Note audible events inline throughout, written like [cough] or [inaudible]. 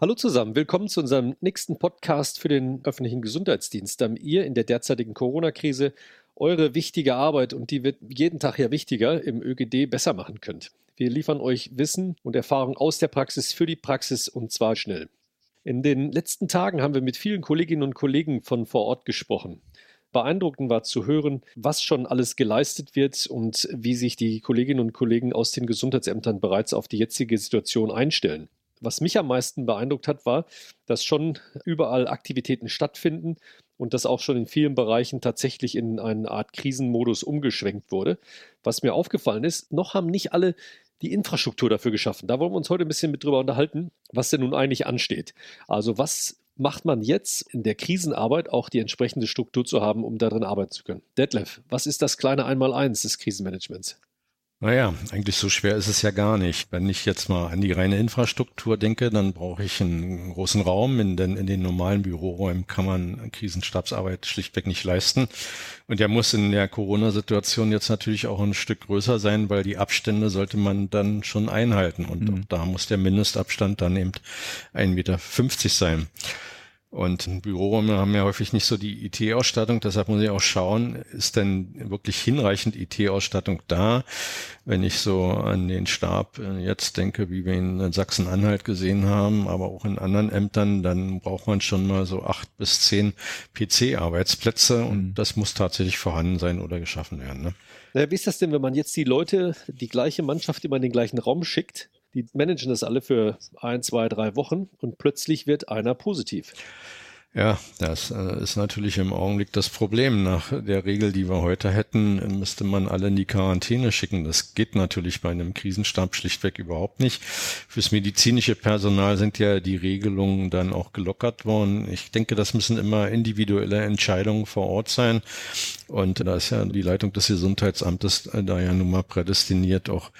Hallo zusammen, willkommen zu unserem nächsten Podcast für den öffentlichen Gesundheitsdienst, damit ihr in der derzeitigen Corona-Krise eure wichtige Arbeit, und die wird jeden Tag ja wichtiger, im ÖGD besser machen könnt. Wir liefern euch Wissen und Erfahrung aus der Praxis für die Praxis und zwar schnell. In den letzten Tagen haben wir mit vielen Kolleginnen und Kollegen von vor Ort gesprochen. Beeindruckend war zu hören, was schon alles geleistet wird und wie sich die Kolleginnen und Kollegen aus den Gesundheitsämtern bereits auf die jetzige Situation einstellen. Was mich am meisten beeindruckt hat, war, dass schon überall Aktivitäten stattfinden und dass auch schon in vielen Bereichen tatsächlich in eine Art Krisenmodus umgeschwenkt wurde. Was mir aufgefallen ist, noch haben nicht alle die Infrastruktur dafür geschaffen. Da wollen wir uns heute ein bisschen mit drüber unterhalten, was denn nun eigentlich ansteht. Also was macht man jetzt in der Krisenarbeit auch die entsprechende Struktur zu haben, um darin arbeiten zu können? Detlef, was ist das kleine Einmaleins des Krisenmanagements? Naja, eigentlich so schwer ist es ja gar nicht. Wenn ich jetzt mal an die reine Infrastruktur denke, dann brauche ich einen großen Raum. In den, in den normalen Büroräumen kann man Krisenstabsarbeit schlichtweg nicht leisten. Und der muss in der Corona-Situation jetzt natürlich auch ein Stück größer sein, weil die Abstände sollte man dann schon einhalten. Und mhm. da muss der Mindestabstand dann eben 1,50 Meter sein. Und Büroräume haben ja häufig nicht so die IT-Ausstattung, deshalb muss ich auch schauen, ist denn wirklich hinreichend IT-Ausstattung da? Wenn ich so an den Stab äh, jetzt denke, wie wir ihn in Sachsen-Anhalt gesehen haben, aber auch in anderen Ämtern, dann braucht man schon mal so acht bis zehn PC-Arbeitsplätze und mhm. das muss tatsächlich vorhanden sein oder geschaffen werden. Ne? Naja, wie ist das denn, wenn man jetzt die Leute, die gleiche Mannschaft immer in den gleichen Raum schickt? Die managen das alle für ein, zwei, drei Wochen und plötzlich wird einer positiv. Ja, das äh, ist natürlich im Augenblick das Problem. Nach der Regel, die wir heute hätten, müsste man alle in die Quarantäne schicken. Das geht natürlich bei einem Krisenstab schlichtweg überhaupt nicht. Fürs medizinische Personal sind ja die Regelungen dann auch gelockert worden. Ich denke, das müssen immer individuelle Entscheidungen vor Ort sein. Und da ist ja die Leitung des Gesundheitsamtes äh, da ja nun mal prädestiniert, auch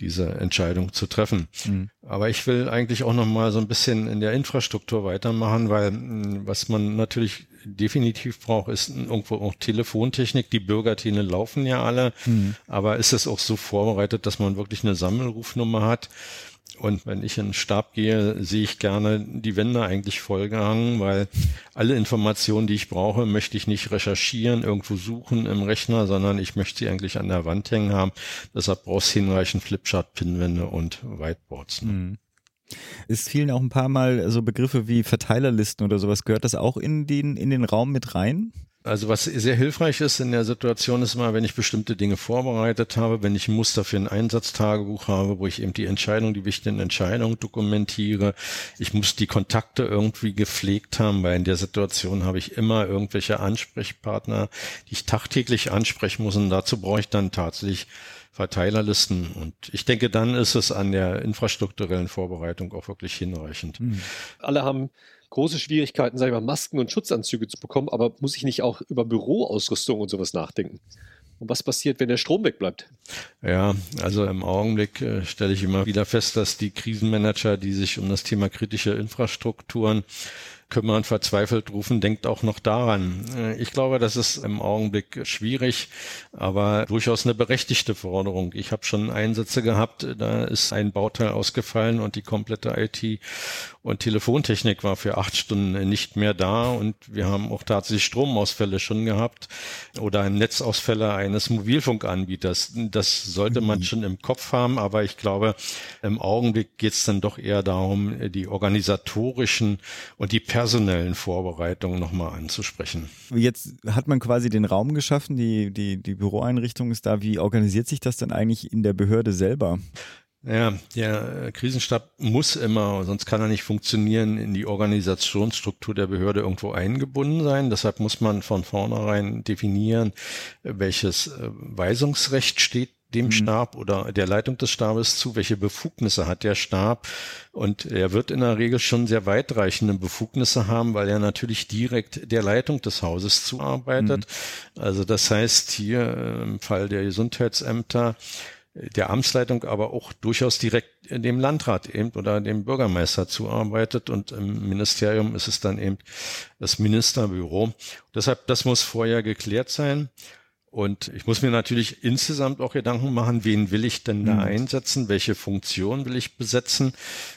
diese Entscheidung zu treffen. Mhm. Aber ich will eigentlich auch noch mal so ein bisschen in der Infrastruktur weitermachen, weil hm, was man natürlich definitiv braucht, ist irgendwo auch Telefontechnik. Die Bürgertele laufen ja alle, mhm. aber ist es auch so vorbereitet, dass man wirklich eine Sammelrufnummer hat? Und wenn ich in den Stab gehe, sehe ich gerne die Wände eigentlich vollgehangen, weil alle Informationen, die ich brauche, möchte ich nicht recherchieren, irgendwo suchen im Rechner, sondern ich möchte sie eigentlich an der Wand hängen haben. Deshalb brauchst du hinreichend Flipchart-Pinwände und Whiteboards. Ne? Mhm. Es fielen auch ein paar Mal so Begriffe wie Verteilerlisten oder sowas. Gehört das auch in den, in den Raum mit rein? Also was sehr hilfreich ist in der Situation ist immer, wenn ich bestimmte Dinge vorbereitet habe, wenn ich ein Muster für ein Einsatztagebuch habe, wo ich eben die Entscheidung, die wichtigen Entscheidungen dokumentiere. Ich muss die Kontakte irgendwie gepflegt haben, weil in der Situation habe ich immer irgendwelche Ansprechpartner, die ich tagtäglich ansprechen muss und dazu brauche ich dann tatsächlich Verteilerlisten. Und ich denke, dann ist es an der infrastrukturellen Vorbereitung auch wirklich hinreichend. Mhm. Alle haben große Schwierigkeiten, sag ich mal, Masken und Schutzanzüge zu bekommen, aber muss ich nicht auch über Büroausrüstung und sowas nachdenken? Und was passiert, wenn der Strom wegbleibt? Ja, also im Augenblick äh, stelle ich immer wieder fest, dass die Krisenmanager, die sich um das Thema kritische Infrastrukturen kümmern, verzweifelt rufen, denkt auch noch daran. Äh, ich glaube, das ist im Augenblick schwierig, aber durchaus eine berechtigte Forderung. Ich habe schon Einsätze gehabt, da ist ein Bauteil ausgefallen und die komplette IT und Telefontechnik war für acht Stunden nicht mehr da und wir haben auch tatsächlich Stromausfälle schon gehabt oder Netzausfälle eines Mobilfunkanbieters. Das sollte man mhm. schon im Kopf haben, aber ich glaube, im Augenblick geht es dann doch eher darum, die organisatorischen und die personellen Vorbereitungen nochmal anzusprechen. Jetzt hat man quasi den Raum geschaffen, die, die, die Büroeinrichtung ist da. Wie organisiert sich das dann eigentlich in der Behörde selber? Ja, der Krisenstab muss immer, sonst kann er nicht funktionieren, in die Organisationsstruktur der Behörde irgendwo eingebunden sein. Deshalb muss man von vornherein definieren, welches äh, Weisungsrecht steht dem mhm. Stab oder der Leitung des Stabes zu, welche Befugnisse hat der Stab. Und er wird in der Regel schon sehr weitreichende Befugnisse haben, weil er natürlich direkt der Leitung des Hauses zuarbeitet. Mhm. Also das heißt hier äh, im Fall der Gesundheitsämter, äh, der Amtsleitung aber auch durchaus direkt dem Landrat eben oder dem Bürgermeister zuarbeitet und im Ministerium ist es dann eben das Ministerbüro. Deshalb, das muss vorher geklärt sein. Und ich muss mir natürlich insgesamt auch Gedanken machen, wen will ich denn da mhm. einsetzen, welche Funktion will ich besetzen.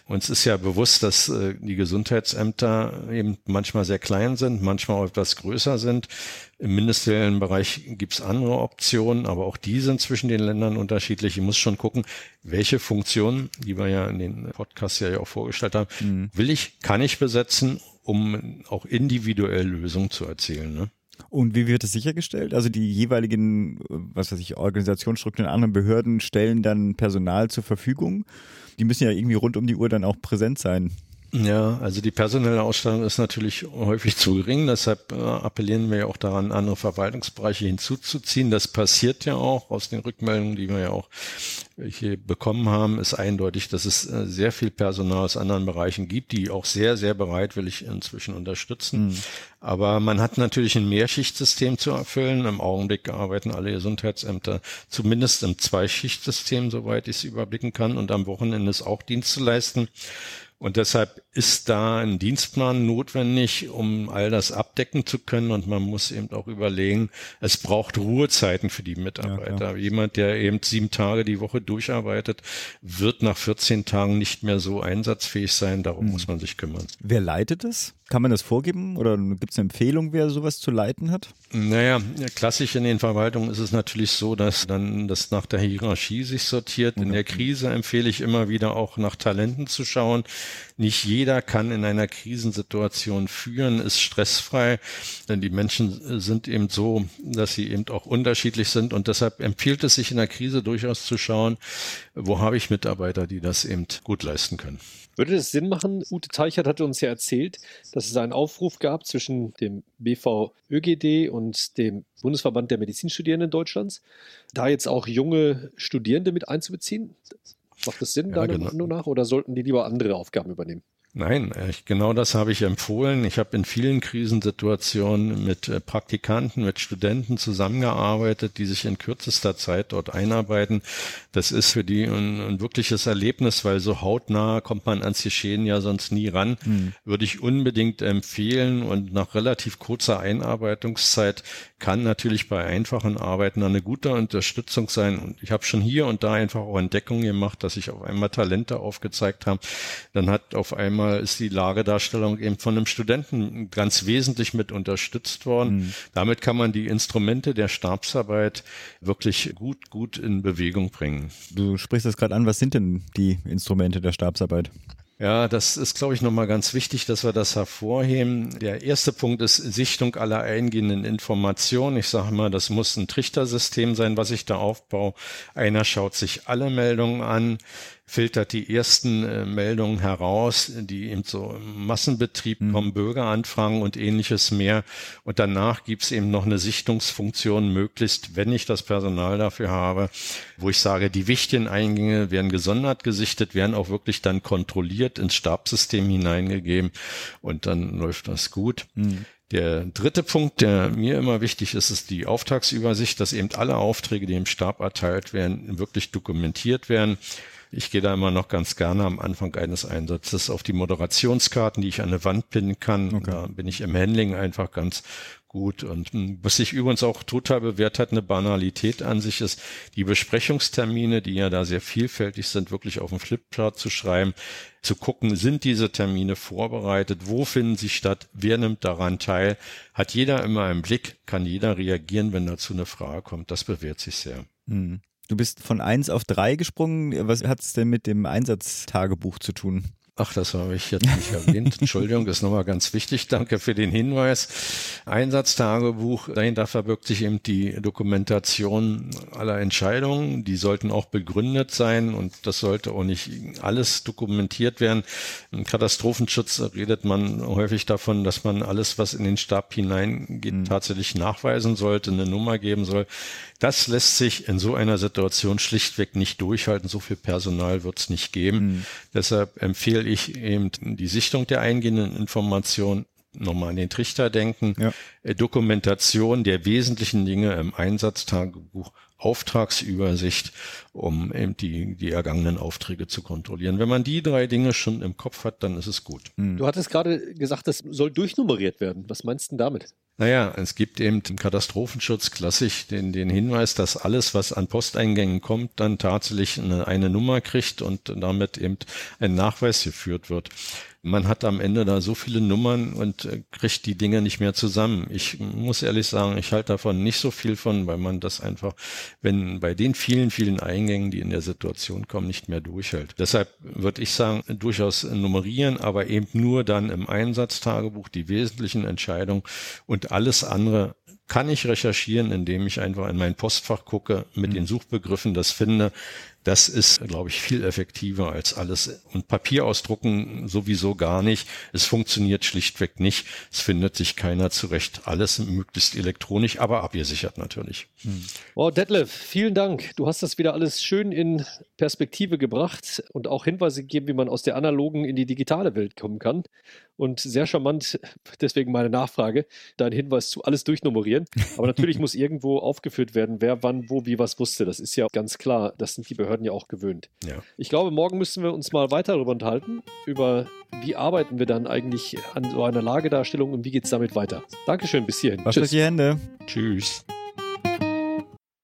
Uns ist ja bewusst, dass äh, die Gesundheitsämter eben manchmal sehr klein sind, manchmal auch etwas größer sind. Im ministeriellen Bereich gibt es andere Optionen, aber auch die sind zwischen den Ländern unterschiedlich. Ich muss schon gucken, welche Funktionen, die wir ja in den Podcasts ja auch vorgestellt haben, mhm. will ich, kann ich besetzen, um auch individuell Lösungen zu erzielen. Ne? Und wie wird es sichergestellt? Also die jeweiligen, was weiß ich, Organisationsstrukturen, anderen Behörden stellen dann Personal zur Verfügung. Die müssen ja irgendwie rund um die Uhr dann auch präsent sein. Ja, also die personelle Ausstattung ist natürlich häufig zu gering, deshalb äh, appellieren wir ja auch daran, andere Verwaltungsbereiche hinzuzuziehen. Das passiert ja auch aus den Rückmeldungen, die wir ja auch hier bekommen haben, ist eindeutig, dass es äh, sehr viel Personal aus anderen Bereichen gibt, die auch sehr, sehr bereitwillig inzwischen unterstützen. Mhm. Aber man hat natürlich ein Mehrschichtsystem zu erfüllen. Im Augenblick arbeiten alle Gesundheitsämter zumindest im Zweischichtsystem, soweit ich es überblicken kann, und am Wochenende ist auch Dienst zu leisten. Und deshalb ist da ein Dienstplan notwendig, um all das abdecken zu können. Und man muss eben auch überlegen, es braucht Ruhezeiten für die Mitarbeiter. Ja, Jemand, der eben sieben Tage die Woche durcharbeitet, wird nach 14 Tagen nicht mehr so einsatzfähig sein. Darum hm. muss man sich kümmern. Wer leitet es? Kann man das vorgeben oder gibt es eine Empfehlung, wer sowas zu leiten hat? Naja, klassisch in den Verwaltungen ist es natürlich so, dass dann das nach der Hierarchie sich sortiert. In der Krise empfehle ich immer wieder auch nach Talenten zu schauen. Nicht jeder kann in einer Krisensituation führen, ist stressfrei, denn die Menschen sind eben so, dass sie eben auch unterschiedlich sind und deshalb empfiehlt es sich in der Krise durchaus zu schauen, wo habe ich Mitarbeiter, die das eben gut leisten können. Würde es Sinn machen, Ute Teichert hatte uns ja erzählt, dass es einen Aufruf gab zwischen dem BVÖGD und dem Bundesverband der Medizinstudierenden Deutschlands, da jetzt auch junge Studierende mit einzubeziehen? Macht das Sinn, ja, deiner genau. Meinung nach, oder sollten die lieber andere Aufgaben übernehmen? Nein, genau das habe ich empfohlen. Ich habe in vielen Krisensituationen mit äh, Praktikanten, mit Studenten zusammengearbeitet, die sich in kürzester Zeit dort einarbeiten. Das ist für die ein, ein wirkliches Erlebnis, weil so hautnah kommt man ans Geschehen ja sonst nie ran. Mhm. Würde ich unbedingt empfehlen und nach relativ kurzer Einarbeitungszeit kann natürlich bei einfachen Arbeiten eine gute Unterstützung sein. Und ich habe schon hier und da einfach auch Entdeckungen gemacht, dass sich auf einmal Talente aufgezeigt haben. Dann hat auf einmal ist die Lagedarstellung eben von einem Studenten ganz wesentlich mit unterstützt worden. Mhm. Damit kann man die Instrumente der Stabsarbeit wirklich gut, gut in Bewegung bringen. Du sprichst das gerade an. Was sind denn die Instrumente der Stabsarbeit? Ja, das ist, glaube ich, nochmal ganz wichtig, dass wir das hervorheben. Der erste Punkt ist Sichtung aller eingehenden Informationen. Ich sage mal, das muss ein Trichtersystem sein, was ich da aufbaue. Einer schaut sich alle Meldungen an filtert die ersten äh, Meldungen heraus, die eben so im Massenbetrieb mhm. kommen, Bürgeranfragen und ähnliches mehr. Und danach gibt's eben noch eine Sichtungsfunktion, möglichst, wenn ich das Personal dafür habe, wo ich sage, die wichtigen Eingänge werden gesondert gesichtet, werden auch wirklich dann kontrolliert ins Stabsystem hineingegeben und dann läuft das gut. Mhm. Der dritte Punkt, der mir immer wichtig ist, ist die Auftragsübersicht, dass eben alle Aufträge, die im Stab erteilt werden, wirklich dokumentiert werden. Ich gehe da immer noch ganz gerne am Anfang eines Einsatzes auf die Moderationskarten, die ich an eine Wand pinnen kann. Okay. Da bin ich im Handling einfach ganz gut. Und hm, was sich übrigens auch total bewährt hat, eine Banalität an sich ist, die Besprechungstermine, die ja da sehr vielfältig sind, wirklich auf dem Flipchart zu schreiben, zu gucken, sind diese Termine vorbereitet, wo finden sie statt, wer nimmt daran teil, hat jeder immer im Blick, kann jeder reagieren, wenn dazu eine Frage kommt. Das bewährt sich sehr. Mhm. Du bist von eins auf drei gesprungen. Was hat es denn mit dem Einsatztagebuch zu tun? Ach, das habe ich jetzt nicht erwähnt. [laughs] Entschuldigung, das ist nochmal ganz wichtig. Danke für den Hinweis. Einsatztagebuch, dahinter verbirgt sich eben die Dokumentation aller Entscheidungen. Die sollten auch begründet sein und das sollte auch nicht alles dokumentiert werden. Im Katastrophenschutz redet man häufig davon, dass man alles, was in den Stab hineingeht, mhm. tatsächlich nachweisen sollte, eine Nummer geben soll. Das lässt sich in so einer Situation schlichtweg nicht durchhalten. So viel Personal wird es nicht geben. Mhm. Deshalb empfehle ich eben die Sichtung der eingehenden Informationen nochmal an den Trichter denken, ja. Äh, Dokumentation der wesentlichen Dinge im Einsatztagebuch, Auftragsübersicht, um eben die, die ergangenen Aufträge zu kontrollieren. Wenn man die drei Dinge schon im Kopf hat, dann ist es gut. Mhm. Du hattest gerade gesagt, das soll durchnummeriert werden. Was meinst du denn damit? Naja, es gibt eben im Katastrophenschutz klassisch den, den Hinweis, dass alles, was an Posteingängen kommt, dann tatsächlich eine, eine Nummer kriegt und damit eben ein Nachweis geführt wird man hat am Ende da so viele Nummern und äh, kriegt die Dinge nicht mehr zusammen. Ich muss ehrlich sagen, ich halte davon nicht so viel von, weil man das einfach, wenn bei den vielen, vielen Eingängen, die in der Situation kommen, nicht mehr durchhält. Deshalb würde ich sagen, durchaus nummerieren, aber eben nur dann im Einsatztagebuch die wesentlichen Entscheidungen und alles andere kann ich recherchieren, indem ich einfach in mein Postfach gucke, mit den mhm. Suchbegriffen das finde. Das ist, glaube ich, viel effektiver als alles. Und Papier ausdrucken sowieso gar nicht. Es funktioniert schlichtweg nicht. Es findet sich keiner zurecht. Alles möglichst elektronisch, aber abgesichert natürlich. Hm. Oh, Detlef, vielen Dank. Du hast das wieder alles schön in Perspektive gebracht und auch Hinweise gegeben, wie man aus der analogen in die digitale Welt kommen kann. Und sehr charmant, deswegen meine Nachfrage, dein Hinweis zu alles durchnummerieren. Aber natürlich [laughs] muss irgendwo aufgeführt werden, wer wann, wo, wie was wusste. Das ist ja ganz klar. Das sind die Behörden ja auch gewöhnt. Ja. Ich glaube, morgen müssen wir uns mal weiter darüber unterhalten, über wie arbeiten wir dann eigentlich an so einer Lagedarstellung und wie geht es damit weiter. Dankeschön, bis hierhin. Wascht die Hände. Tschüss.